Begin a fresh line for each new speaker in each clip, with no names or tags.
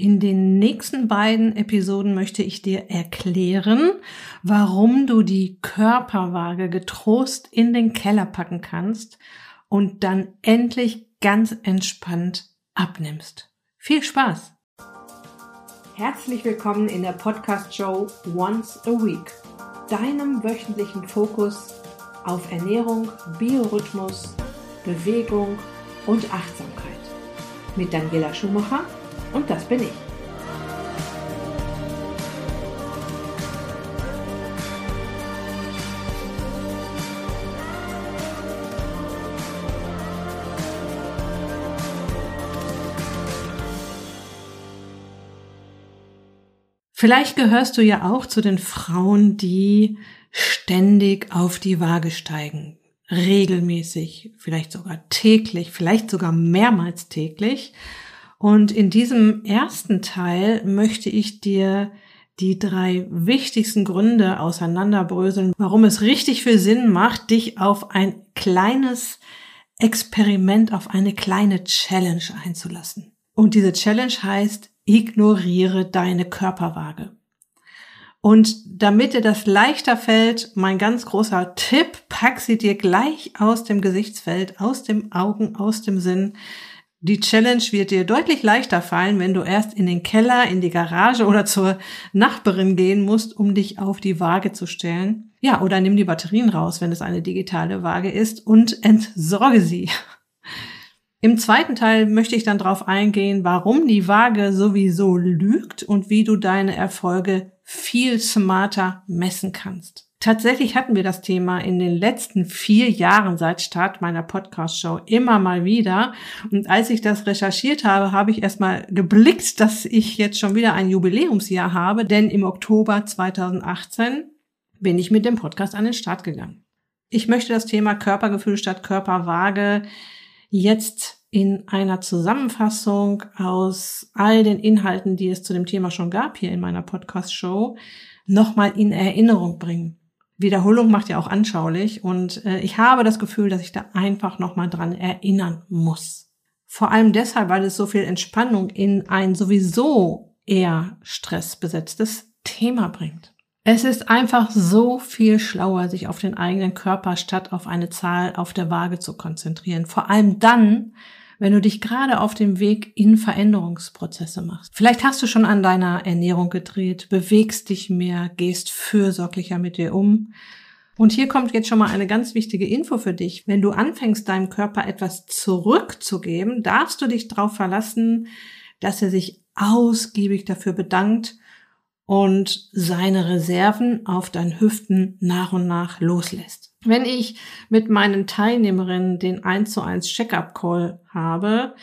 In den nächsten beiden Episoden möchte ich dir erklären, warum du die Körperwaage getrost in den Keller packen kannst und dann endlich ganz entspannt abnimmst. Viel Spaß! Herzlich willkommen in der Podcast-Show Once a Week, deinem wöchentlichen Fokus auf Ernährung, Biorhythmus, Bewegung und Achtsamkeit. Mit Daniela Schumacher und das bin ich. Vielleicht gehörst du ja auch zu den Frauen, die ständig auf die Waage steigen. Regelmäßig, vielleicht sogar täglich, vielleicht sogar mehrmals täglich und in diesem ersten Teil möchte ich dir die drei wichtigsten Gründe auseinanderbröseln, warum es richtig viel Sinn macht, dich auf ein kleines Experiment, auf eine kleine Challenge einzulassen. Und diese Challenge heißt, ignoriere deine Körperwaage. Und damit dir das leichter fällt, mein ganz großer Tipp, pack sie dir gleich aus dem Gesichtsfeld, aus dem Augen, aus dem Sinn. Die Challenge wird dir deutlich leichter fallen, wenn du erst in den Keller, in die Garage oder zur Nachbarin gehen musst, um dich auf die Waage zu stellen. Ja, oder nimm die Batterien raus, wenn es eine digitale Waage ist und entsorge sie. Im zweiten Teil möchte ich dann darauf eingehen, warum die Waage sowieso lügt und wie du deine Erfolge viel smarter messen kannst. Tatsächlich hatten wir das Thema in den letzten vier Jahren seit Start meiner Podcast-Show immer mal wieder. Und als ich das recherchiert habe, habe ich erstmal geblickt, dass ich jetzt schon wieder ein Jubiläumsjahr habe, denn im Oktober 2018 bin ich mit dem Podcast an den Start gegangen. Ich möchte das Thema Körpergefühl statt Körperwaage jetzt in einer Zusammenfassung aus all den Inhalten, die es zu dem Thema schon gab hier in meiner Podcast-Show, nochmal in Erinnerung bringen. Wiederholung macht ja auch anschaulich und äh, ich habe das Gefühl, dass ich da einfach nochmal dran erinnern muss. Vor allem deshalb, weil es so viel Entspannung in ein sowieso eher stressbesetztes Thema bringt. Es ist einfach so viel schlauer, sich auf den eigenen Körper statt auf eine Zahl auf der Waage zu konzentrieren. Vor allem dann, wenn du dich gerade auf dem Weg in Veränderungsprozesse machst. Vielleicht hast du schon an deiner Ernährung gedreht, bewegst dich mehr, gehst fürsorglicher mit dir um. Und hier kommt jetzt schon mal eine ganz wichtige Info für dich. Wenn du anfängst, deinem Körper etwas zurückzugeben, darfst du dich darauf verlassen, dass er sich ausgiebig dafür bedankt und seine Reserven auf deinen Hüften nach und nach loslässt. Wenn ich mit meinen Teilnehmerinnen den 1 zu 1 Check-up Call habe,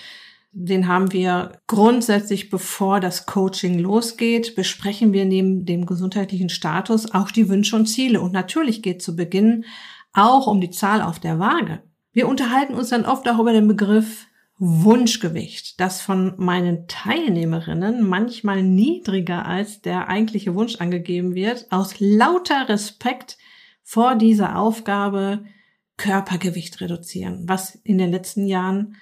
den haben wir grundsätzlich, bevor das Coaching losgeht, besprechen wir neben dem gesundheitlichen Status auch die Wünsche und Ziele. Und natürlich geht zu Beginn auch um die Zahl auf der Waage. Wir unterhalten uns dann oft auch über den Begriff Wunschgewicht, das von meinen Teilnehmerinnen manchmal niedriger als der eigentliche Wunsch angegeben wird, aus lauter Respekt vor dieser Aufgabe Körpergewicht reduzieren, was in den letzten Jahren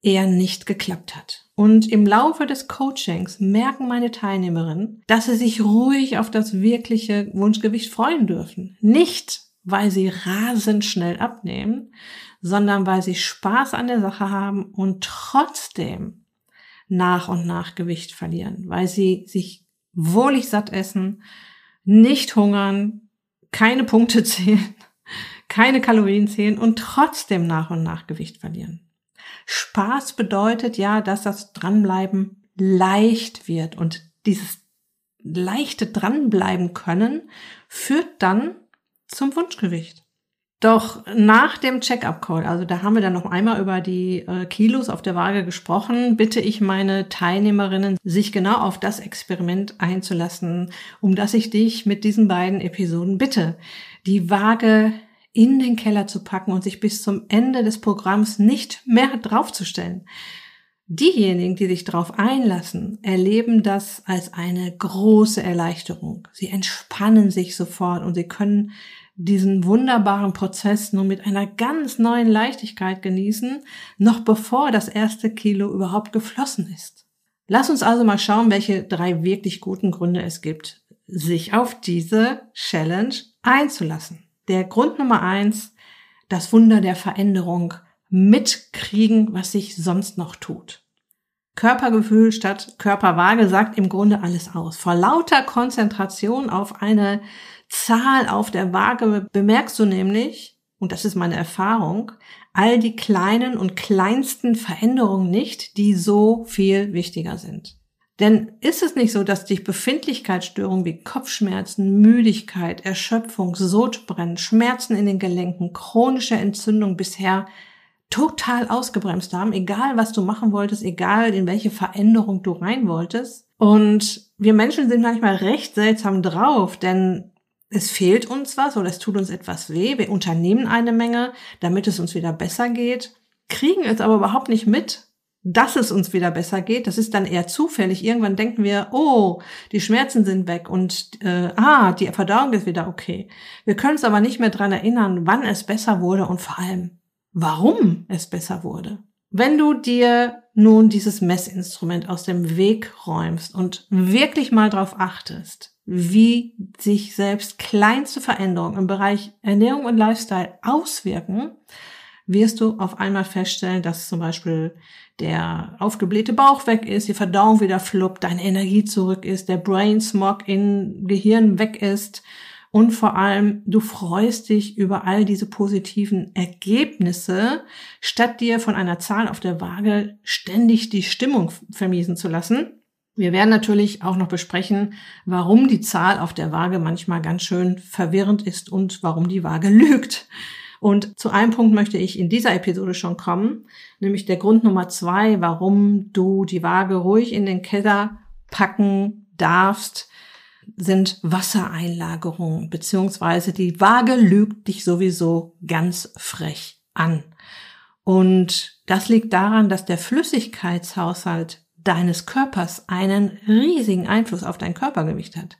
eher nicht geklappt hat. Und im Laufe des Coachings merken meine Teilnehmerinnen, dass sie sich ruhig auf das wirkliche Wunschgewicht freuen dürfen. Nicht, weil sie rasend schnell abnehmen, sondern weil sie Spaß an der Sache haben und trotzdem nach und nach Gewicht verlieren, weil sie sich wohlig satt essen, nicht hungern, keine Punkte zählen, keine Kalorien zählen und trotzdem nach und nach Gewicht verlieren. Spaß bedeutet ja, dass das Dranbleiben leicht wird und dieses leichte Dranbleiben können führt dann zum Wunschgewicht. Doch nach dem Check-up-Call, also da haben wir dann noch einmal über die äh, Kilos auf der Waage gesprochen, bitte ich meine Teilnehmerinnen, sich genau auf das Experiment einzulassen, um das ich dich mit diesen beiden Episoden bitte, die Waage in den Keller zu packen und sich bis zum Ende des Programms nicht mehr draufzustellen. Diejenigen, die sich darauf einlassen, erleben das als eine große Erleichterung. Sie entspannen sich sofort und sie können diesen wunderbaren Prozess nur mit einer ganz neuen Leichtigkeit genießen, noch bevor das erste Kilo überhaupt geflossen ist. Lass uns also mal schauen, welche drei wirklich guten Gründe es gibt, sich auf diese Challenge einzulassen. Der Grund Nummer eins, das Wunder der Veränderung mitkriegen, was sich sonst noch tut. Körpergefühl statt Körperwaage sagt im Grunde alles aus. Vor lauter Konzentration auf eine Zahl auf der Waage bemerkst du nämlich, und das ist meine Erfahrung, all die kleinen und kleinsten Veränderungen nicht, die so viel wichtiger sind. Denn ist es nicht so, dass dich Befindlichkeitsstörungen wie Kopfschmerzen, Müdigkeit, Erschöpfung, Sodbrennen, Schmerzen in den Gelenken, chronische Entzündung bisher total ausgebremst haben, egal was du machen wolltest, egal in welche Veränderung du rein wolltest. Und wir Menschen sind manchmal recht seltsam drauf, denn es fehlt uns was oder es tut uns etwas weh. Wir unternehmen eine Menge, damit es uns wieder besser geht, kriegen es aber überhaupt nicht mit, dass es uns wieder besser geht. Das ist dann eher zufällig. Irgendwann denken wir, oh, die Schmerzen sind weg und äh, ah, die Verdauung ist wieder okay. Wir können uns aber nicht mehr dran erinnern, wann es besser wurde und vor allem, warum es besser wurde. Wenn du dir nun dieses Messinstrument aus dem Weg räumst und wirklich mal drauf achtest, wie sich selbst kleinste Veränderungen im Bereich Ernährung und Lifestyle auswirken, wirst du auf einmal feststellen, dass zum Beispiel der aufgeblähte Bauch weg ist, die Verdauung wieder fluppt, deine Energie zurück ist, der Brain Smog im Gehirn weg ist. Und vor allem du freust dich über all diese positiven Ergebnisse, statt dir von einer Zahl auf der Waage ständig die Stimmung vermiesen zu lassen wir werden natürlich auch noch besprechen, warum die Zahl auf der Waage manchmal ganz schön verwirrend ist und warum die Waage lügt. Und zu einem Punkt möchte ich in dieser Episode schon kommen, nämlich der Grund Nummer zwei, warum du die Waage ruhig in den Keller packen darfst, sind Wassereinlagerungen, beziehungsweise die Waage lügt dich sowieso ganz frech an. Und das liegt daran, dass der Flüssigkeitshaushalt deines Körpers einen riesigen Einfluss auf dein Körpergewicht hat.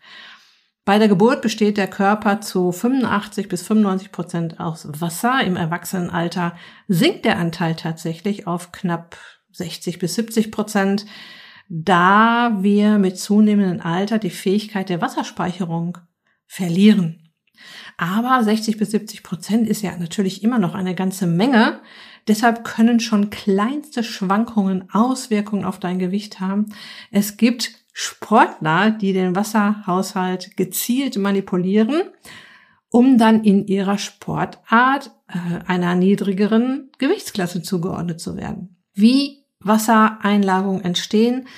Bei der Geburt besteht der Körper zu 85 bis 95 Prozent aus Wasser. Im Erwachsenenalter sinkt der Anteil tatsächlich auf knapp 60 bis 70 Prozent, da wir mit zunehmendem Alter die Fähigkeit der Wasserspeicherung verlieren. Aber 60 bis 70 Prozent ist ja natürlich immer noch eine ganze Menge. Deshalb können schon kleinste Schwankungen Auswirkungen auf dein Gewicht haben. Es gibt Sportler, die den Wasserhaushalt gezielt manipulieren, um dann in ihrer Sportart äh, einer niedrigeren Gewichtsklasse zugeordnet zu werden. Wie Wassereinlagungen entstehen,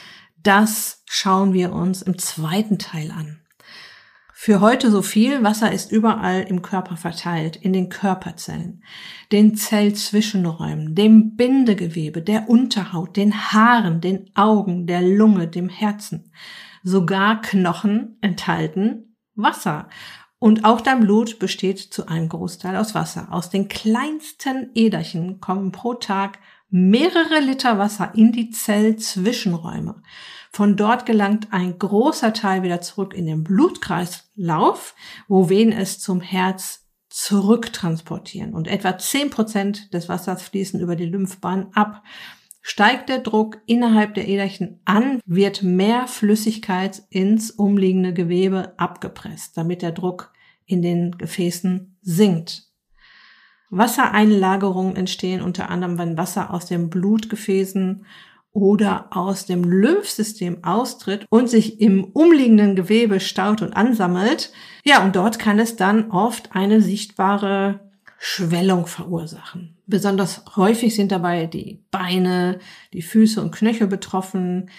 das schauen wir uns im zweiten Teil an. Für heute so viel. Wasser ist überall im Körper verteilt, in den Körperzellen, den Zellzwischenräumen, dem Bindegewebe, der Unterhaut, den Haaren, den Augen, der Lunge, dem Herzen. Sogar Knochen enthalten Wasser. Und auch dein Blut besteht zu einem Großteil aus Wasser. Aus den kleinsten Äderchen kommen pro Tag mehrere Liter Wasser in die Zellzwischenräume. Von dort gelangt ein großer Teil wieder zurück in den Blutkreislauf, wo Venen es zum Herz zurücktransportieren. Und etwa zehn Prozent des Wassers fließen über die Lymphbahn ab. Steigt der Druck innerhalb der Äderchen an, wird mehr Flüssigkeit ins umliegende Gewebe abgepresst, damit der Druck in den Gefäßen sinkt. Wassereinlagerungen entstehen unter anderem, wenn Wasser aus den Blutgefäßen oder aus dem Lymphsystem austritt und sich im umliegenden Gewebe staut und ansammelt. Ja, und dort kann es dann oft eine sichtbare Schwellung verursachen. Besonders häufig sind dabei die Beine, die Füße und Knöchel betroffen,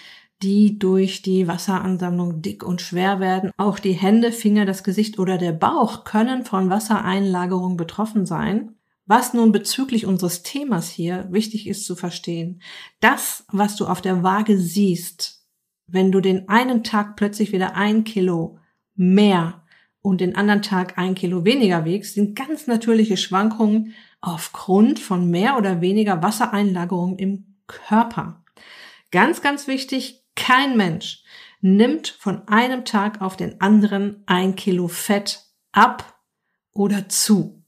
die durch die Wasseransammlung dick und schwer werden. Auch die Hände, Finger, das Gesicht oder der Bauch können von Wassereinlagerung betroffen sein. Was nun bezüglich unseres Themas hier wichtig ist zu verstehen, das, was du auf der Waage siehst, wenn du den einen Tag plötzlich wieder ein Kilo mehr und den anderen Tag ein Kilo weniger wiegst, sind ganz natürliche Schwankungen aufgrund von mehr oder weniger Wassereinlagerung im Körper. Ganz, ganz wichtig, kein Mensch nimmt von einem Tag auf den anderen ein Kilo Fett ab oder zu.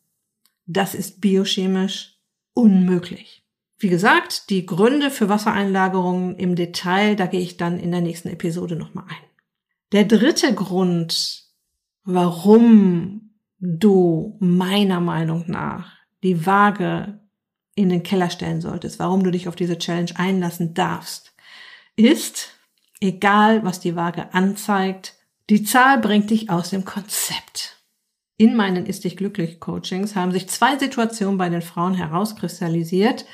Das ist biochemisch unmöglich. Wie gesagt, die Gründe für Wassereinlagerungen im Detail, da gehe ich dann in der nächsten Episode nochmal ein. Der dritte Grund, warum du meiner Meinung nach die Waage in den Keller stellen solltest, warum du dich auf diese Challenge einlassen darfst, ist, egal was die Waage anzeigt, die Zahl bringt dich aus dem Konzept. In meinen Ist dich glücklich Coachings haben sich zwei Situationen bei den Frauen herauskristallisiert,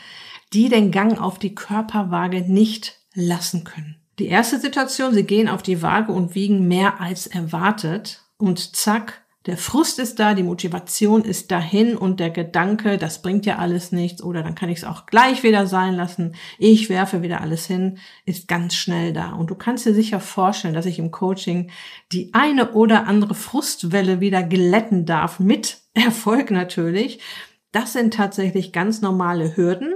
die den Gang auf die Körperwaage nicht lassen können. Die erste Situation, sie gehen auf die Waage und wiegen mehr als erwartet und zack, der Frust ist da, die Motivation ist dahin und der Gedanke, das bringt ja alles nichts oder dann kann ich es auch gleich wieder sein lassen, ich werfe wieder alles hin, ist ganz schnell da. Und du kannst dir sicher vorstellen, dass ich im Coaching die eine oder andere Frustwelle wieder glätten darf, mit Erfolg natürlich. Das sind tatsächlich ganz normale Hürden,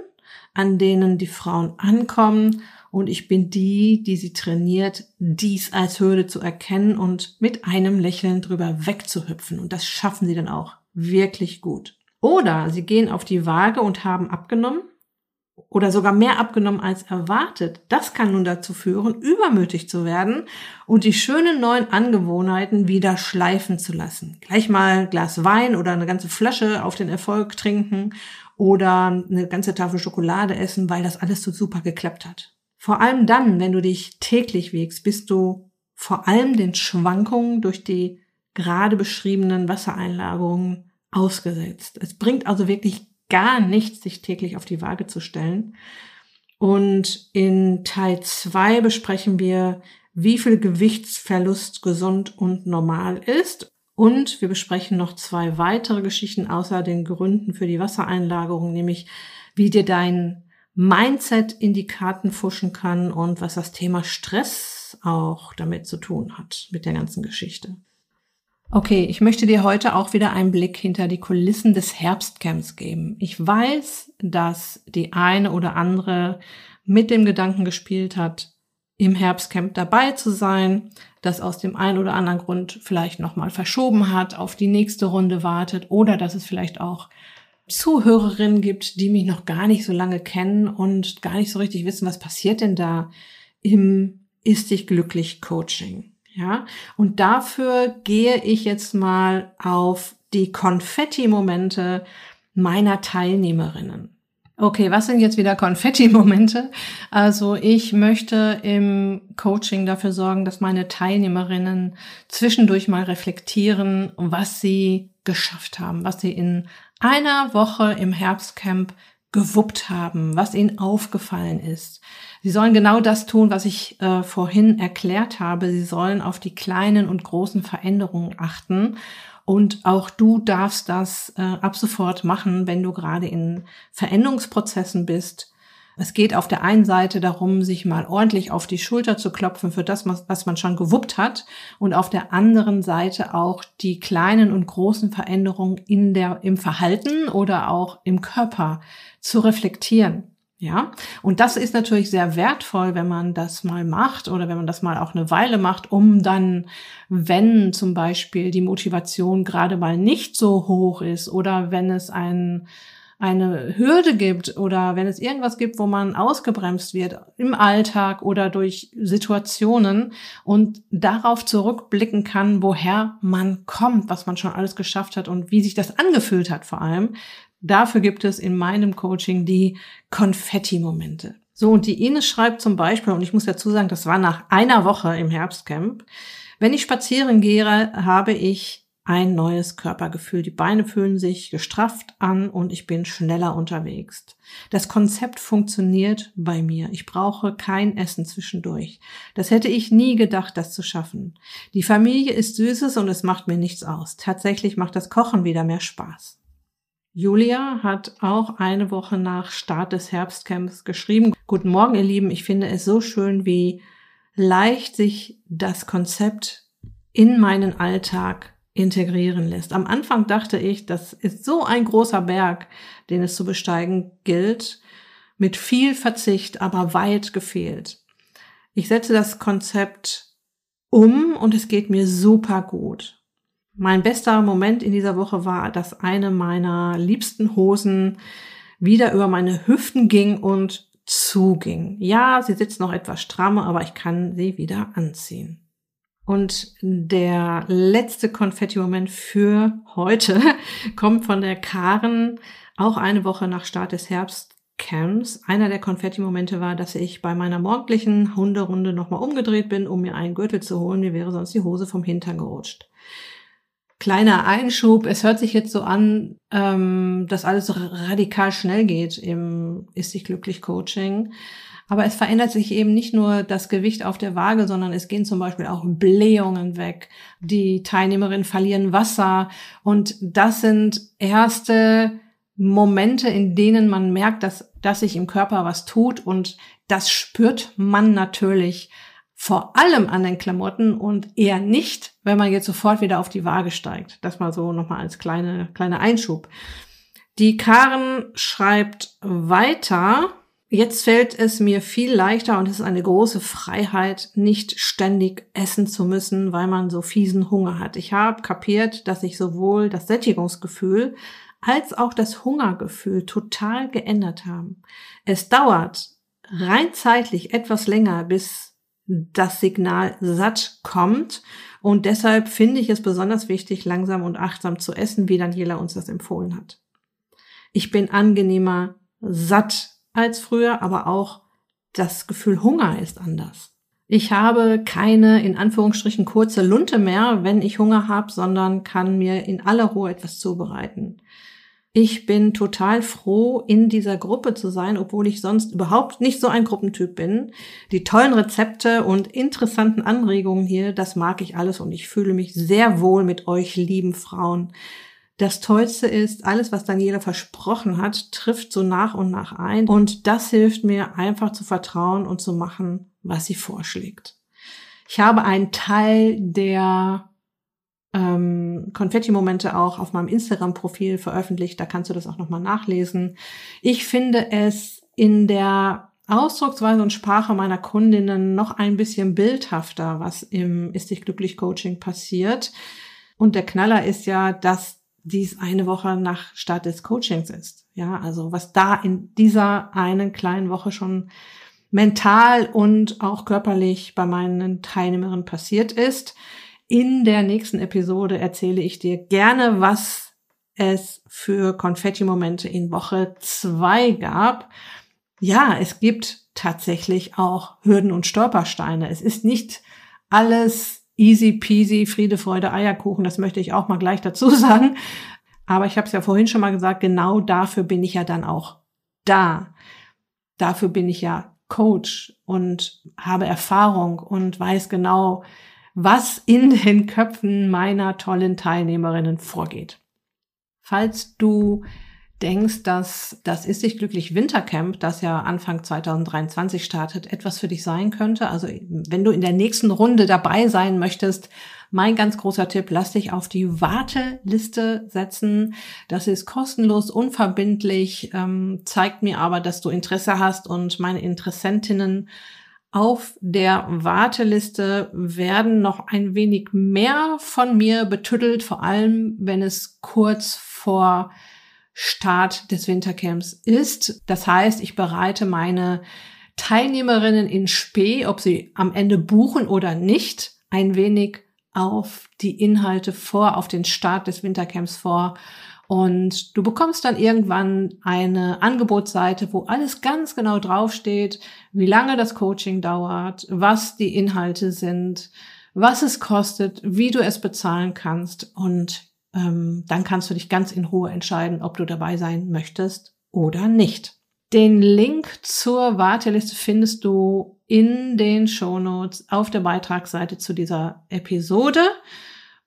an denen die Frauen ankommen und ich bin die, die sie trainiert, dies als Hürde zu erkennen und mit einem Lächeln drüber wegzuhüpfen. Und das schaffen sie dann auch wirklich gut. Oder sie gehen auf die Waage und haben abgenommen oder sogar mehr abgenommen als erwartet. Das kann nun dazu führen, übermütig zu werden und die schönen neuen Angewohnheiten wieder schleifen zu lassen. Gleich mal ein Glas Wein oder eine ganze Flasche auf den Erfolg trinken oder eine ganze Tafel Schokolade essen, weil das alles so super geklappt hat. Vor allem dann, wenn du dich täglich wiegst, bist du vor allem den Schwankungen durch die gerade beschriebenen Wassereinlagerungen ausgesetzt. Es bringt also wirklich gar nichts, sich täglich auf die Waage zu stellen. Und in Teil zwei besprechen wir, wie viel Gewichtsverlust gesund und normal ist. Und wir besprechen noch zwei weitere Geschichten außer den Gründen für die Wassereinlagerung, nämlich wie dir dein Mindset in die Karten fuschen kann und was das Thema Stress auch damit zu tun hat, mit der ganzen Geschichte. Okay, ich möchte dir heute auch wieder einen Blick hinter die Kulissen des Herbstcamps geben. Ich weiß, dass die eine oder andere mit dem Gedanken gespielt hat, im Herbstcamp dabei zu sein, das aus dem einen oder anderen Grund vielleicht nochmal verschoben hat, auf die nächste Runde wartet oder dass es vielleicht auch Zuhörerinnen gibt, die mich noch gar nicht so lange kennen und gar nicht so richtig wissen, was passiert denn da im Ist dich glücklich Coaching. Ja, und dafür gehe ich jetzt mal auf die Konfetti-Momente meiner Teilnehmerinnen. Okay, was sind jetzt wieder Konfetti-Momente? Also ich möchte im Coaching dafür sorgen, dass meine Teilnehmerinnen zwischendurch mal reflektieren, was sie geschafft haben, was sie in einer Woche im Herbstcamp gewuppt haben, was ihnen aufgefallen ist. Sie sollen genau das tun, was ich äh, vorhin erklärt habe. Sie sollen auf die kleinen und großen Veränderungen achten. Und auch du darfst das äh, ab sofort machen, wenn du gerade in Veränderungsprozessen bist es geht auf der einen Seite darum, sich mal ordentlich auf die Schulter zu klopfen für das, was man schon gewuppt hat und auf der anderen Seite auch die kleinen und großen Veränderungen in der, im Verhalten oder auch im Körper zu reflektieren. Ja, und das ist natürlich sehr wertvoll, wenn man das mal macht oder wenn man das mal auch eine Weile macht, um dann, wenn zum Beispiel die Motivation gerade mal nicht so hoch ist oder wenn es ein eine Hürde gibt oder wenn es irgendwas gibt, wo man ausgebremst wird im Alltag oder durch Situationen und darauf zurückblicken kann, woher man kommt, was man schon alles geschafft hat und wie sich das angefühlt hat vor allem. Dafür gibt es in meinem Coaching die Konfetti-Momente. So, und die Ines schreibt zum Beispiel, und ich muss dazu sagen, das war nach einer Woche im Herbstcamp, wenn ich spazieren gehe, habe ich ein neues Körpergefühl. Die Beine fühlen sich gestrafft an und ich bin schneller unterwegs. Das Konzept funktioniert bei mir. Ich brauche kein Essen zwischendurch. Das hätte ich nie gedacht, das zu schaffen. Die Familie ist süßes und es macht mir nichts aus. Tatsächlich macht das Kochen wieder mehr Spaß. Julia hat auch eine Woche nach Start des Herbstcamps geschrieben. Guten Morgen, ihr Lieben. Ich finde es so schön, wie leicht sich das Konzept in meinen Alltag integrieren lässt. Am Anfang dachte ich, das ist so ein großer Berg, den es zu besteigen gilt, mit viel Verzicht, aber weit gefehlt. Ich setze das Konzept um und es geht mir super gut. Mein bester Moment in dieser Woche war, dass eine meiner liebsten Hosen wieder über meine Hüften ging und zuging. Ja, sie sitzt noch etwas stramm, aber ich kann sie wieder anziehen. Und der letzte Konfetti-Moment für heute kommt von der Karen, auch eine Woche nach Start des Herbstcamps. Einer der Konfetti-Momente war, dass ich bei meiner morgendlichen Hunderunde nochmal umgedreht bin, um mir einen Gürtel zu holen. Mir wäre sonst die Hose vom Hintern gerutscht. Kleiner Einschub, es hört sich jetzt so an, ähm, dass alles so radikal schnell geht im Ist dich glücklich Coaching. Aber es verändert sich eben nicht nur das Gewicht auf der Waage, sondern es gehen zum Beispiel auch Blähungen weg. Die Teilnehmerinnen verlieren Wasser. Und das sind erste Momente, in denen man merkt, dass, dass sich im Körper was tut. Und das spürt man natürlich vor allem an den Klamotten und eher nicht, wenn man jetzt sofort wieder auf die Waage steigt. Das mal so nochmal als kleine, kleiner Einschub. Die Karen schreibt weiter, Jetzt fällt es mir viel leichter und es ist eine große Freiheit, nicht ständig essen zu müssen, weil man so fiesen Hunger hat. Ich habe kapiert, dass sich sowohl das Sättigungsgefühl als auch das Hungergefühl total geändert haben. Es dauert rein zeitlich etwas länger, bis das Signal satt kommt. Und deshalb finde ich es besonders wichtig, langsam und achtsam zu essen, wie Daniela uns das empfohlen hat. Ich bin angenehmer satt als früher, aber auch das Gefühl Hunger ist anders. Ich habe keine in Anführungsstrichen kurze Lunte mehr, wenn ich Hunger habe, sondern kann mir in aller Ruhe etwas zubereiten. Ich bin total froh, in dieser Gruppe zu sein, obwohl ich sonst überhaupt nicht so ein Gruppentyp bin. Die tollen Rezepte und interessanten Anregungen hier, das mag ich alles und ich fühle mich sehr wohl mit euch lieben Frauen. Das Tollste ist, alles, was Daniela versprochen hat, trifft so nach und nach ein. Und das hilft mir einfach zu vertrauen und zu machen, was sie vorschlägt. Ich habe einen Teil der ähm, Konfetti-Momente auch auf meinem Instagram-Profil veröffentlicht. Da kannst du das auch nochmal nachlesen. Ich finde es in der Ausdrucksweise und Sprache meiner Kundinnen noch ein bisschen bildhafter, was im Ist dich glücklich Coaching passiert. Und der Knaller ist ja, dass dies eine Woche nach Start des Coachings ist. Ja, also was da in dieser einen kleinen Woche schon mental und auch körperlich bei meinen Teilnehmerinnen passiert ist. In der nächsten Episode erzähle ich dir gerne, was es für Konfetti-Momente in Woche zwei gab. Ja, es gibt tatsächlich auch Hürden und Stolpersteine. Es ist nicht alles easy peasy, Friede, Freude, Eierkuchen, das möchte ich auch mal gleich dazu sagen. Aber ich habe es ja vorhin schon mal gesagt, genau dafür bin ich ja dann auch da. Dafür bin ich ja Coach und habe Erfahrung und weiß genau, was in den Köpfen meiner tollen Teilnehmerinnen vorgeht. Falls du denkst, dass das Ist dich glücklich Wintercamp, das ja Anfang 2023 startet, etwas für dich sein könnte. Also wenn du in der nächsten Runde dabei sein möchtest, mein ganz großer Tipp, lass dich auf die Warteliste setzen. Das ist kostenlos, unverbindlich, ähm, zeigt mir aber, dass du Interesse hast und meine Interessentinnen auf der Warteliste werden noch ein wenig mehr von mir betüttelt, vor allem wenn es kurz vor Start des Wintercamps ist. Das heißt, ich bereite meine Teilnehmerinnen in Spee, ob sie am Ende buchen oder nicht, ein wenig auf die Inhalte vor, auf den Start des Wintercamps vor. Und du bekommst dann irgendwann eine Angebotsseite, wo alles ganz genau draufsteht, wie lange das Coaching dauert, was die Inhalte sind, was es kostet, wie du es bezahlen kannst. Und ähm, dann kannst du dich ganz in Ruhe entscheiden, ob du dabei sein möchtest oder nicht. Den Link zur Warteliste findest du in den Shownotes auf der Beitragsseite zu dieser Episode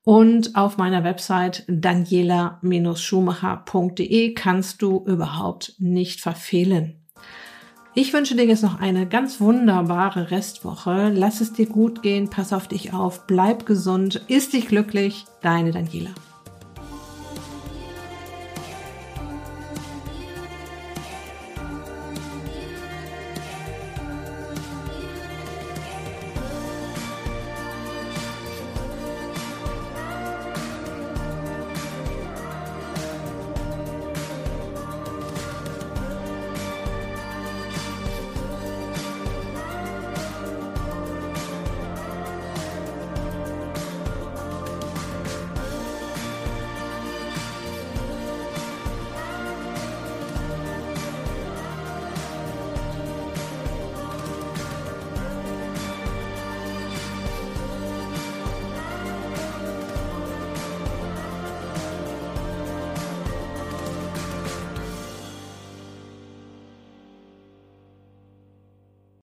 und auf meiner Website daniela-schumacher.de kannst du überhaupt nicht verfehlen. Ich wünsche dir jetzt noch eine ganz wunderbare Restwoche. Lass es dir gut gehen, pass auf dich auf, bleib gesund, ist dich glücklich, deine Daniela.